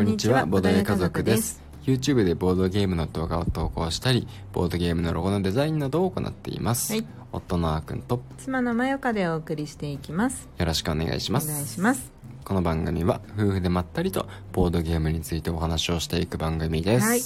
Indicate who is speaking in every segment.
Speaker 1: こんにちは、ボードゲー家族です。YouTube でボードゲームの動画を投稿したり、ボードゲームのロゴのデザインなどを行っています。
Speaker 2: はい
Speaker 1: 夫のあーくんと
Speaker 2: 妻のまよかでお送りしていきます
Speaker 1: よろしくお願いします。
Speaker 2: 願いします
Speaker 1: この番組は夫婦でまったりとボードゲームについてお話をしていく番組です。
Speaker 2: はい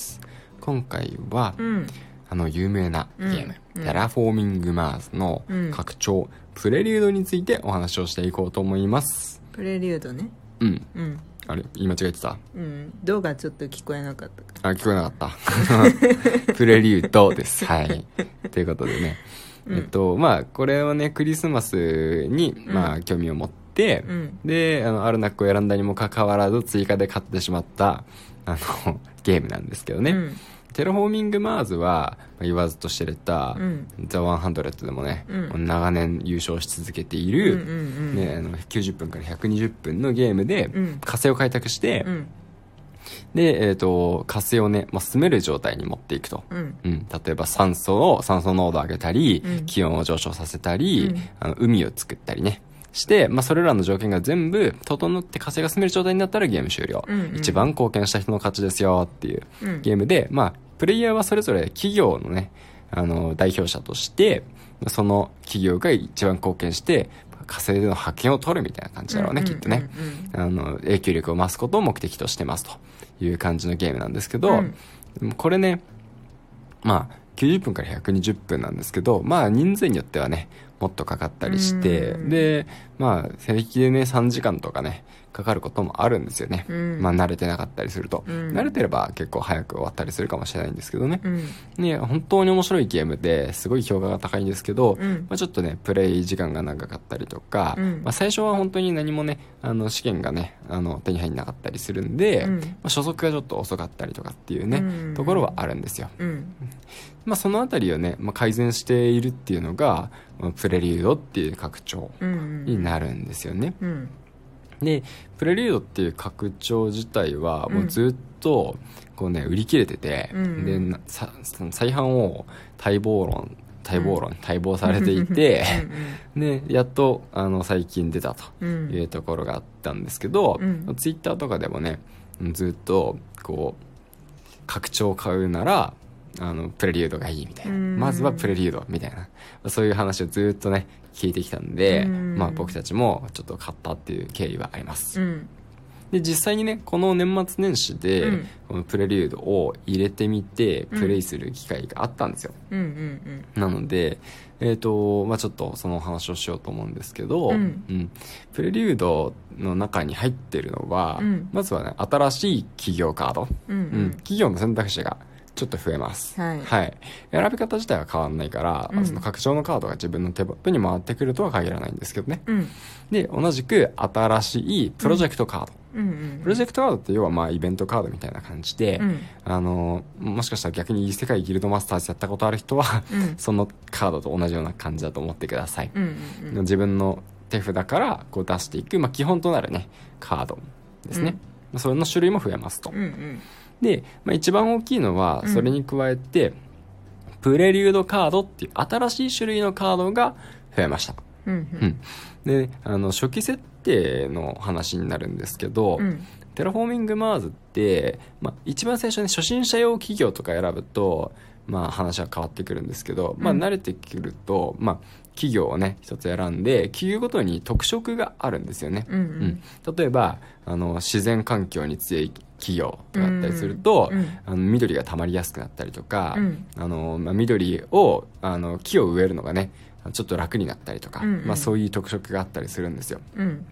Speaker 1: 今回は、
Speaker 2: うん
Speaker 1: あの有名なゲーム、
Speaker 2: うん
Speaker 1: テラフォーミングマーズの
Speaker 2: うん
Speaker 1: 拡張、プレリュードについてお話をしていこうと思います。
Speaker 2: プレリュードね
Speaker 1: うん。
Speaker 2: うん
Speaker 1: あれ言い間違えてた？
Speaker 2: うん動画ちょっと聞こえなかったか
Speaker 1: あ、聞こえなかった。プレリュードです。はい。ということでね。
Speaker 2: うん
Speaker 1: えっと、まあ、これはね、クリスマスに、まあ、興味を持って、
Speaker 2: うん
Speaker 1: で、あの、アルナックを選んだにもかかわらず、追加で買ってしまった、あの、ゲームなんですけどね。
Speaker 2: うん
Speaker 1: テラフォーミングマーズは、まあ言わずと知れた、
Speaker 2: うん。
Speaker 1: ザ・100でもね、
Speaker 2: うん。
Speaker 1: 長年優勝し続けてい
Speaker 2: うん
Speaker 1: る、
Speaker 2: うんうん。
Speaker 1: ね、あの90分から120分のゲームで、
Speaker 2: うん。
Speaker 1: 火星を開拓して、
Speaker 2: うん。
Speaker 1: で、えっ、と、火星をね、まあ、住める状態に持っていくと。
Speaker 2: うん。
Speaker 1: うん、例えば酸素を、酸素濃度を上げたり、
Speaker 2: うん。
Speaker 1: 気温を上昇させたり、
Speaker 2: うん。
Speaker 1: あの海を作ったりね。して、まあ、それらの条件が全部整って火星が住める状態になったらゲーム終了。
Speaker 2: うんうん。
Speaker 1: 一番貢献した人の勝ちですよっていう
Speaker 2: うん。
Speaker 1: ゲームで、まあ、プレイヤーはそれぞれ企業のね、あの、代表者として、その企業が一番貢献して、火星での派遣を取るみたいな感じだろうね、
Speaker 2: うん
Speaker 1: きっとね。あの、影響力を増すことを目的としてますという感じのゲームなんですけど、
Speaker 2: うん。
Speaker 1: これね、まあ、90分から120分なんですけど、まあ、人数によってはね、もっとかかったりして、
Speaker 2: うん。
Speaker 1: で、まあ、平気でね、3時間とかね、かかることもあるんですよね。
Speaker 2: うん。
Speaker 1: まあ、慣れてなかったりすると。
Speaker 2: うん。
Speaker 1: 慣れてれば結構早く終わったりするかもしれないんですけどね。
Speaker 2: うん。
Speaker 1: ね、本当に面白いゲームですごい評価が高いんですけど、
Speaker 2: うん。
Speaker 1: まあ、ちょっとねプレイ時間が長かったりとか、
Speaker 2: うん。
Speaker 1: まあ、最初は本当に何もねあの試験がねあの手に入んなかったりするんで、
Speaker 2: うん。
Speaker 1: まあ、初速がちょっと遅かったりとかっていうね、
Speaker 2: うん。
Speaker 1: ところはあるんですよ、
Speaker 2: うん。
Speaker 1: まあ、そのあたりをね、まあ、改善しているっていうのが、まあプレリュードっていう拡張
Speaker 2: うん
Speaker 1: になるんですよね、
Speaker 2: うん
Speaker 1: でプレリュードっていう拡張自体はもうずっとこうね売り切れてて、
Speaker 2: うん
Speaker 1: で再販を待望論待望論、待望されていて でやっとあの最近出たと
Speaker 2: うん。
Speaker 1: いうところがあったんですけど、
Speaker 2: うん。
Speaker 1: ツイッターとかでもねずっとこう拡張を買うならあのプレリュードがいいみたいな、
Speaker 2: うん。
Speaker 1: まずはプレリュードみたいな。そういう話をずっとね聞いてきたんで、
Speaker 2: うん。
Speaker 1: まあ、僕たちもちょっと買ったっていう経緯はあります、
Speaker 2: うん。
Speaker 1: で実際にねこの年末年始で、
Speaker 2: うん。
Speaker 1: このプレリュードを入れてみて
Speaker 2: うん。
Speaker 1: プレイする機会があったんですよ、
Speaker 2: うんうん
Speaker 1: なのでえっ、とまあちょっとその話をしようと思うんですけど、
Speaker 2: うん。
Speaker 1: プレリュードの中に入ってるのは、
Speaker 2: うん。
Speaker 1: まずはね新しい企業カード、
Speaker 2: うん。
Speaker 1: 企業の選択肢がちょっと増えます、
Speaker 2: はい。
Speaker 1: 選び方自体は変わらないから、
Speaker 2: うん。
Speaker 1: その拡張のカードが自分の手元に回ってくるとは限らないんですけどね。
Speaker 2: うん。
Speaker 1: で同じく新しいプロジェクトカード、
Speaker 2: うんうん
Speaker 1: プロジェクトカードって要はまあイベントカードみたいな感じで、
Speaker 2: うん。
Speaker 1: あのもしかしたら逆に異世界ギルドマスターズやったことある人は、
Speaker 2: うん。
Speaker 1: そのカードと同じような感じだと思ってください、
Speaker 2: うんうん
Speaker 1: 自分の手札からこう出していく、まあ、基本となるねカードですね、まあそれの種類も増えますと、
Speaker 2: うんうん
Speaker 1: で、まあ、一番大きいのは
Speaker 2: うん。
Speaker 1: それに加えて、プレリュードカードっていう新しい種類のカードが増えました。
Speaker 2: うん
Speaker 1: うん。であの初期設定の話になるんですけど、
Speaker 2: うん。
Speaker 1: テラフォーミングマーズって、まあ、一番最初に初心者用企業とか選ぶと、まあ、話は変わってくるんですけど、まあ、
Speaker 2: うん
Speaker 1: 慣れてくると、まあ、企業をね一つ選んで企業ごとに特色があるんですよね、
Speaker 2: うんうん。
Speaker 1: 例えばあの自然環境に強い企業とかだったりすると、
Speaker 2: うん。
Speaker 1: あの緑が溜まりやすくなったりとか、
Speaker 2: うん。
Speaker 1: あのまあ、緑をあの木を植えるのがねちょっと楽になったりとか、
Speaker 2: うんうん。
Speaker 1: まあ、そういう特色があったりするんですよ。
Speaker 2: うん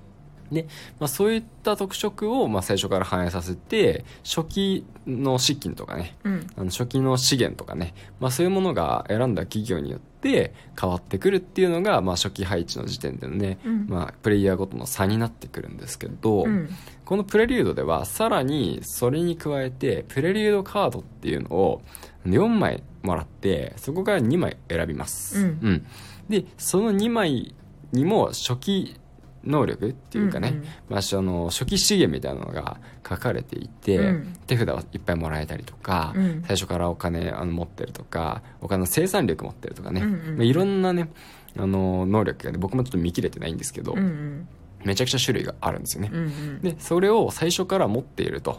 Speaker 1: で、まあ、そういった特色をまあ最初から反映させて初期の資金とかね。
Speaker 2: うん。
Speaker 1: あの初期の資源とかね、まあ、そういうものが選んだ企業によって変わってくるっていうのが、まあ、初期配置の時点でのね、
Speaker 2: うん。
Speaker 1: まあ、プレイヤーごとの差になってくるんですけど、
Speaker 2: うん。
Speaker 1: このプレリュードではさらにそれに加えてプレリュードカードっていうのを4枚もらってそこから2枚選びます、
Speaker 2: うん。
Speaker 1: でその2枚にも初期能力っていうかね、
Speaker 2: うんうん。
Speaker 1: まあ、その初期資源みたいなのが書かれていて、
Speaker 2: うん。
Speaker 1: 手札をいっぱいもらえたりとか、
Speaker 2: うん。
Speaker 1: 最初からお金あの持ってるとかお金の生産力持ってるとかね、
Speaker 2: うんうん。
Speaker 1: まあ、いろんなねあの能力がね僕もちょっと見切れてないんですけど、
Speaker 2: うんうん
Speaker 1: めちゃくちゃ種類があるんですよね、
Speaker 2: うんうん。
Speaker 1: でそれを最初から持っていると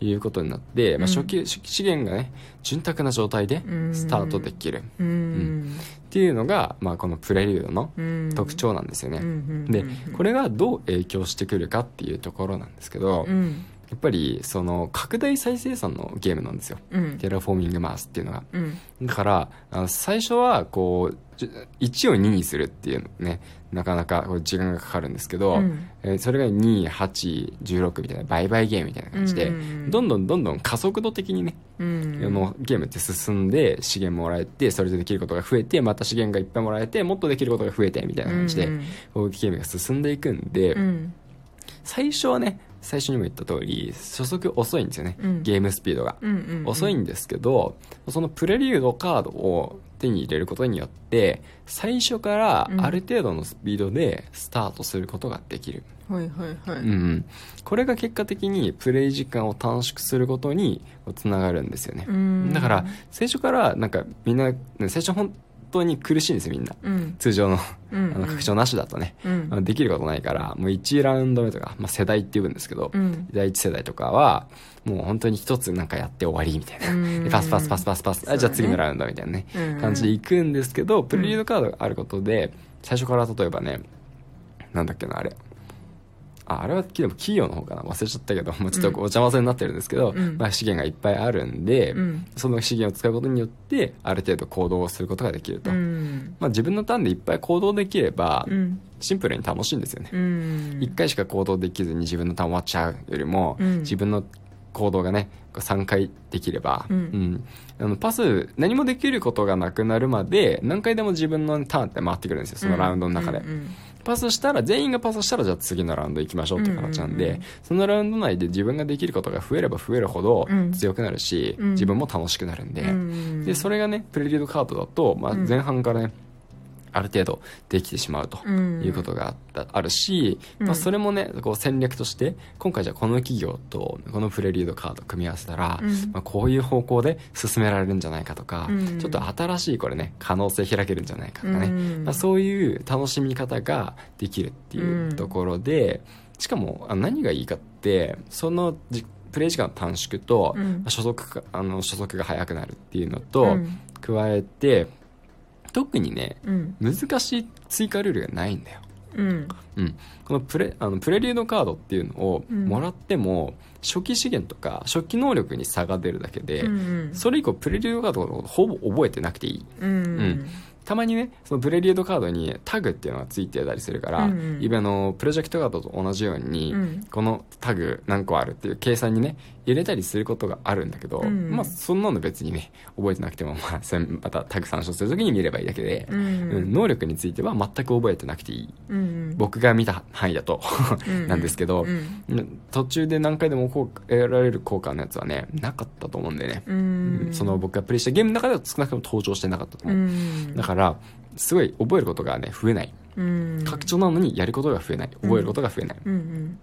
Speaker 1: いうことになって、まあ、
Speaker 2: うん
Speaker 1: 初期初期資源がね潤沢な状態で
Speaker 2: うん。
Speaker 1: スタートできる。
Speaker 2: うん。
Speaker 1: っていうのが、まあ、このプレリュードの
Speaker 2: うん。
Speaker 1: 特徴なんですよね、
Speaker 2: うんうん
Speaker 1: で
Speaker 2: うん。
Speaker 1: これがどう影響してくるかっていうところなんですけど、や
Speaker 2: うん
Speaker 1: っぱりその拡大再生産のゲームなんですよ。
Speaker 2: うん。
Speaker 1: テラフォーミングマーズっていうのが。
Speaker 2: うん。
Speaker 1: だから最初はこうじ1を2にするっていうのねなかなか時間がかかるんですけど、
Speaker 2: うん。
Speaker 1: えーそれが2816みたいな倍々ゲームみたいな感じで、
Speaker 2: うん。
Speaker 1: どんどんどんどん加速度的にね、
Speaker 2: うん。
Speaker 1: あのゲームって進んで資源もらえてそれでできることが増えてまた資源がいっぱいもらえてもっとできることが増えてみたいな感じで、
Speaker 2: うん。
Speaker 1: ゲームが進んでいくんで、
Speaker 2: うん。
Speaker 1: 最初はね最初にも言った通り初速遅いんですよね、
Speaker 2: うん。
Speaker 1: ゲームスピードが、
Speaker 2: うんうんうん。
Speaker 1: 遅いんですけどそのプレリュードカードを手に入れることによって最初からある程度のスピードでスタートすることができる、
Speaker 2: はいはいはい。
Speaker 1: うんうん、これが結果的にプレイ時間を短縮することにつながるんですよね、
Speaker 2: うん。
Speaker 1: だから最初からなんかみんなね最初本当に苦しいんですよみんな。
Speaker 2: うん。
Speaker 1: 通常の
Speaker 2: うん。
Speaker 1: あの拡張なしだとね、
Speaker 2: うん。
Speaker 1: できることないからもう1ラウンド目とか、まあ、世代って言うんですけど、
Speaker 2: うん。
Speaker 1: 第一世代とかはもう本当に一つなんかやって終わりみたいな、
Speaker 2: うん。
Speaker 1: でパスパスパスパスパス、
Speaker 2: ね。
Speaker 1: あじゃあ次のラウンドみたいなね、
Speaker 2: うん。
Speaker 1: 感じで行くんですけどプレリードカードがあることで最初から例えばねなんだっけなあれああれはでも企業の方かな。忘れちゃったけど、まあ、ちょっとお邪魔せになってるんですけど、
Speaker 2: うん。
Speaker 1: まあ、資源がいっぱいあるんで、
Speaker 2: うん。
Speaker 1: その資源を使うことによってある程度行動をすることができると、
Speaker 2: うん。
Speaker 1: まあ、自分のターンでいっぱい行動できれば、
Speaker 2: うん。
Speaker 1: シンプルに楽しいんですよね、
Speaker 2: うん。
Speaker 1: 1回しか行動できずに自分のターン終わっちゃうよりも、
Speaker 2: うん。
Speaker 1: 自分の行動がね3回できれば、
Speaker 2: うん。
Speaker 1: あのパス何もできることがなくなるまで何回でも自分のターンって回ってくるんですよそのラウンドの中で、
Speaker 2: うん
Speaker 1: パスしたら全員がパスしたらじゃあ次のラウンド行きましょうっていう形なんで、そのラウンド内で自分ができることが増えれば増えるほど
Speaker 2: うん。
Speaker 1: 強くなるし、
Speaker 2: うん。
Speaker 1: 自分も楽しくなるんで、
Speaker 2: うん。
Speaker 1: でそれがねプレリードカードだと、まあ、
Speaker 2: うん。
Speaker 1: 前半からね、ある程度できてしまうと
Speaker 2: うん。
Speaker 1: いうことがあったあるし、
Speaker 2: うん。
Speaker 1: まあ、それもねこう戦略として今回じゃあこの企業とこのプレリードカードを組み合わせたら、
Speaker 2: うん。
Speaker 1: まあ、こういう方向で進められるんじゃないかとか、
Speaker 2: うん。
Speaker 1: ちょっと新しいこれね可能性開けるんじゃないかとかね、
Speaker 2: うん。
Speaker 1: まあ、そういう楽しみ方ができるっていうところで、しかもあ何がいいかってそのじプレイ時間の短縮と、
Speaker 2: うん。
Speaker 1: まあの初速が速くなるっていうのと、
Speaker 2: うん。
Speaker 1: 加えて特にね
Speaker 2: うん。
Speaker 1: 難しい追加ルールがないんだよ、
Speaker 2: うん。
Speaker 1: うん、このプレあのプレリュードカードっていうのを
Speaker 2: うん。
Speaker 1: もらっても、初期資源とか初期能力に差が出るだけで、
Speaker 2: うん
Speaker 1: それ以降プレリュードカードのほぼ覚えてなくていい。
Speaker 2: うん
Speaker 1: たまにねそのプレリュードカードにタグっていうのがついてたりするから、
Speaker 2: うんうん。
Speaker 1: のプロジェクトカードと同じように、
Speaker 2: うん。
Speaker 1: このタグ何個あるっていう計算にね入れたりすることがあるんだけど、
Speaker 2: うん。
Speaker 1: まあそんなの別にね覚えてなくても、まあ、それまたタグ参照するときに見ればいいだけで、
Speaker 2: うん。
Speaker 1: うん能力については全く覚えてなくていい。
Speaker 2: うん
Speaker 1: 僕が見た範囲だと
Speaker 2: うん
Speaker 1: なんですけど、途中で何回でもこう得られる効果のやつはねなかったと思うんでね、
Speaker 2: うん。
Speaker 1: その僕がプレイしたゲームの中では少なくとも登場してなかったと
Speaker 2: う
Speaker 1: 思う、
Speaker 2: ん。
Speaker 1: だからすごい覚えることがね増えない。
Speaker 2: うん。
Speaker 1: 拡張なのにやることが増えない。覚えることが増えない、
Speaker 2: うん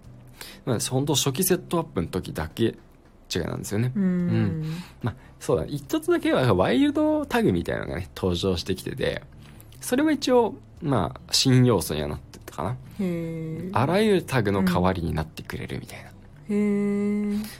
Speaker 1: まあ、本当初期セットアップの時だけ違いなんですよね、
Speaker 2: うん。うん。
Speaker 1: まあそうだ。ね一つだけはワイルドタグみたいなのがね登場してきててそれは一応まあ新要素にはなってたかな。あらゆるタグの代わりになってくれるみたいな、
Speaker 2: へ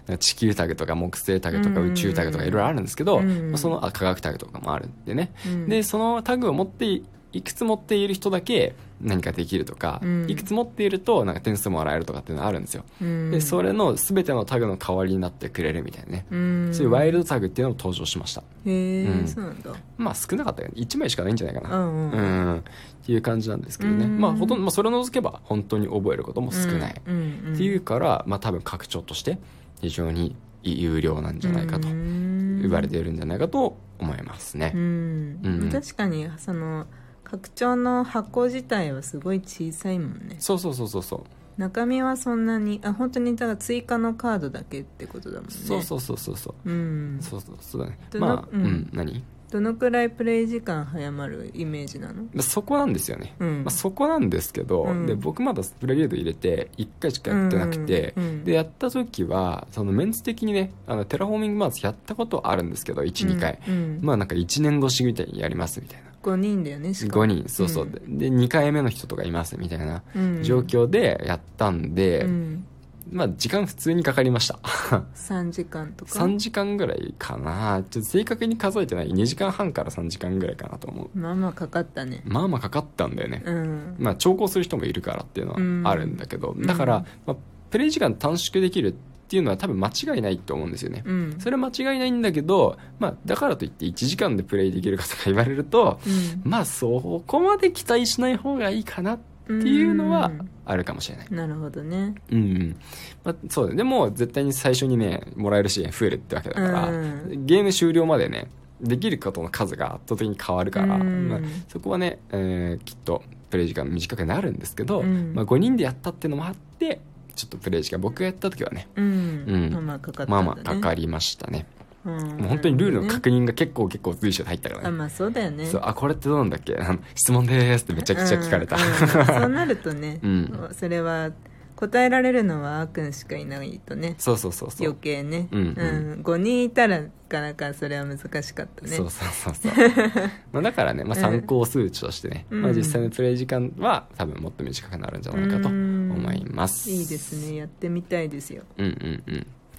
Speaker 2: え
Speaker 1: 地球タグとか木星タグとか
Speaker 2: うん。
Speaker 1: 宇宙タグとかいろいろあるんですけど、
Speaker 2: うん。
Speaker 1: まあそのあ科学タグとかもあるんでね、
Speaker 2: うん。
Speaker 1: でそのタグを持っていいくつ持っている人だけ何かできるとか、
Speaker 2: うん。
Speaker 1: いくつ持っているとなんか点数もらえるとかっていうのがあるんですよ、
Speaker 2: うん。
Speaker 1: でそれの全てのタグの代わりになってくれるみたいなね、
Speaker 2: うん。
Speaker 1: そういうワイルドタグっていうのも登場しました。
Speaker 2: へえ
Speaker 1: うん。
Speaker 2: そうなんだ。
Speaker 1: まあ少なかったよね。1枚しかないんじゃないかな。
Speaker 2: うん
Speaker 1: っていう感じなんですけどね、
Speaker 2: うん。
Speaker 1: まあほとんど、まあ、それを除けば本当に覚えることも少ない、っていうから、まあ、多分拡張として非常に有料なんじゃないかと
Speaker 2: うん。
Speaker 1: 言われているんじゃないかと思いますね。
Speaker 2: う。ん。
Speaker 1: うん。
Speaker 2: 確かにその拡張の箱自体はすごい小さいもんね。
Speaker 1: そうそうそうそうそう。
Speaker 2: 中身はそんなにあ本当にだから追加のカードだけってことだもんね。
Speaker 1: そうそうそうそうそう。
Speaker 2: うん。
Speaker 1: そうそうそうだね。まあ、
Speaker 2: う
Speaker 1: うんん、何？
Speaker 2: どのくらいプレイ時間早まるイメージなの？
Speaker 1: まあそこなんですよね。
Speaker 2: うん。
Speaker 1: まあ、そこなんですけど、
Speaker 2: うん。
Speaker 1: で僕まだプレリュード入れて1回しかやってなくて、
Speaker 2: うんうんうん。
Speaker 1: でやった時はそのメンツ的にねあのテラフォーミングマーズやったことはあるんですけど12、2回、
Speaker 2: うん
Speaker 1: まあなんか1年越しみたいにやりますみたいな
Speaker 2: 5人だよねしかも。
Speaker 1: 5人そうそう、でで2回目の人とかいますみたいな
Speaker 2: うん。
Speaker 1: 状況でやったんで、
Speaker 2: うん。
Speaker 1: まあ時間普通にかかりました。
Speaker 2: 3時間とか
Speaker 1: ？3時間ぐらいかな。ちょっと正確に数えてない。2時間半から3時間ぐらいかなと思う。
Speaker 2: まあまあかかったね。
Speaker 1: まあまあかかったんだよね、
Speaker 2: うん。
Speaker 1: まあ長考する人もいるからっていうのはあるんだけど、
Speaker 2: うん。
Speaker 1: だから、まあ、プレイ時間短縮できるっていうのは多分間違いないと思うんですよね、
Speaker 2: うん。
Speaker 1: それは間違いないんだけど、まあ、だからといって1時間でプレイできるかとか言われると、
Speaker 2: うん。
Speaker 1: まあそこまで期待しない方がいいかなっていうのはあるかもしれない。
Speaker 2: なるほどね。
Speaker 1: うん、うん。まあ、そう。でも絶対に最初にね、もらえる資源増えるってわけだから、
Speaker 2: うん。
Speaker 1: ゲーム終了までね、できることの数が圧倒的に変わるから、
Speaker 2: うん。
Speaker 1: まあ、そこはね、えーきっとプレイ時間短くなるんですけど、
Speaker 2: うん。
Speaker 1: まあ、5人でやったっていうのもあって、ちょっとプレイ時間、僕がやった時はね、
Speaker 2: うん、
Speaker 1: うん。
Speaker 2: まあまあかかったね、
Speaker 1: まあまあかかりましたね。
Speaker 2: うん、
Speaker 1: もう本当にルールの確認が結構結構随所で入ったからね。
Speaker 2: あまあそうだよね。
Speaker 1: そう、あ、これってどうなんだっけ？質問でーすってめちゃくちゃ聞かれた。
Speaker 2: うんうんそうなるとね、
Speaker 1: うん。
Speaker 2: それは答えられるのはあーくんしかいないとね。
Speaker 1: そうそうそうそう。
Speaker 2: 余計ね、
Speaker 1: うんうん。
Speaker 2: 5人いたらなかなかそれは難しかったね。
Speaker 1: そうそうそうそう。まあだからね、まあ、参考数値としてね、
Speaker 2: うん。
Speaker 1: まあ、実際のプレイ時間は多分もっと短くなるんじゃないかと思います。
Speaker 2: いいですね。やってみたいですよ、
Speaker 1: うんうん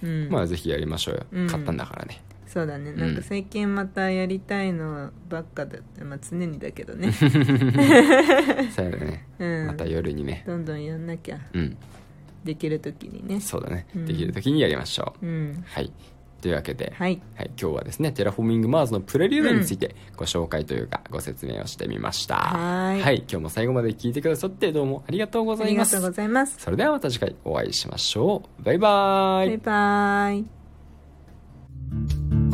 Speaker 1: うん。
Speaker 2: うん、
Speaker 1: まあぜひやりましょうよ、
Speaker 2: うん。
Speaker 1: 買ったんだからね。
Speaker 2: そうだね。
Speaker 1: ん。
Speaker 2: なんか最近またやりたいのばっかだって、まあ、常にだけどね、
Speaker 1: そうやね、
Speaker 2: うん、
Speaker 1: また夜にね。
Speaker 2: どんどんやんなきゃ。
Speaker 1: うん。
Speaker 2: できる時にね。
Speaker 1: そうだね、
Speaker 2: うん。
Speaker 1: できる時にやりましょう、
Speaker 2: うん。
Speaker 1: はいというわけで、
Speaker 2: はい。
Speaker 1: はい、今日はですねテラフォーミングマーズのプレリュードについてご紹介というかご説明をしてみました。
Speaker 2: はーい。
Speaker 1: はい今日も最後まで聞いてくださってどうもありがとうございます。
Speaker 2: ありがとうございます。
Speaker 1: それではまた次回お会いしましょう。バイバーイ。
Speaker 2: バイバイ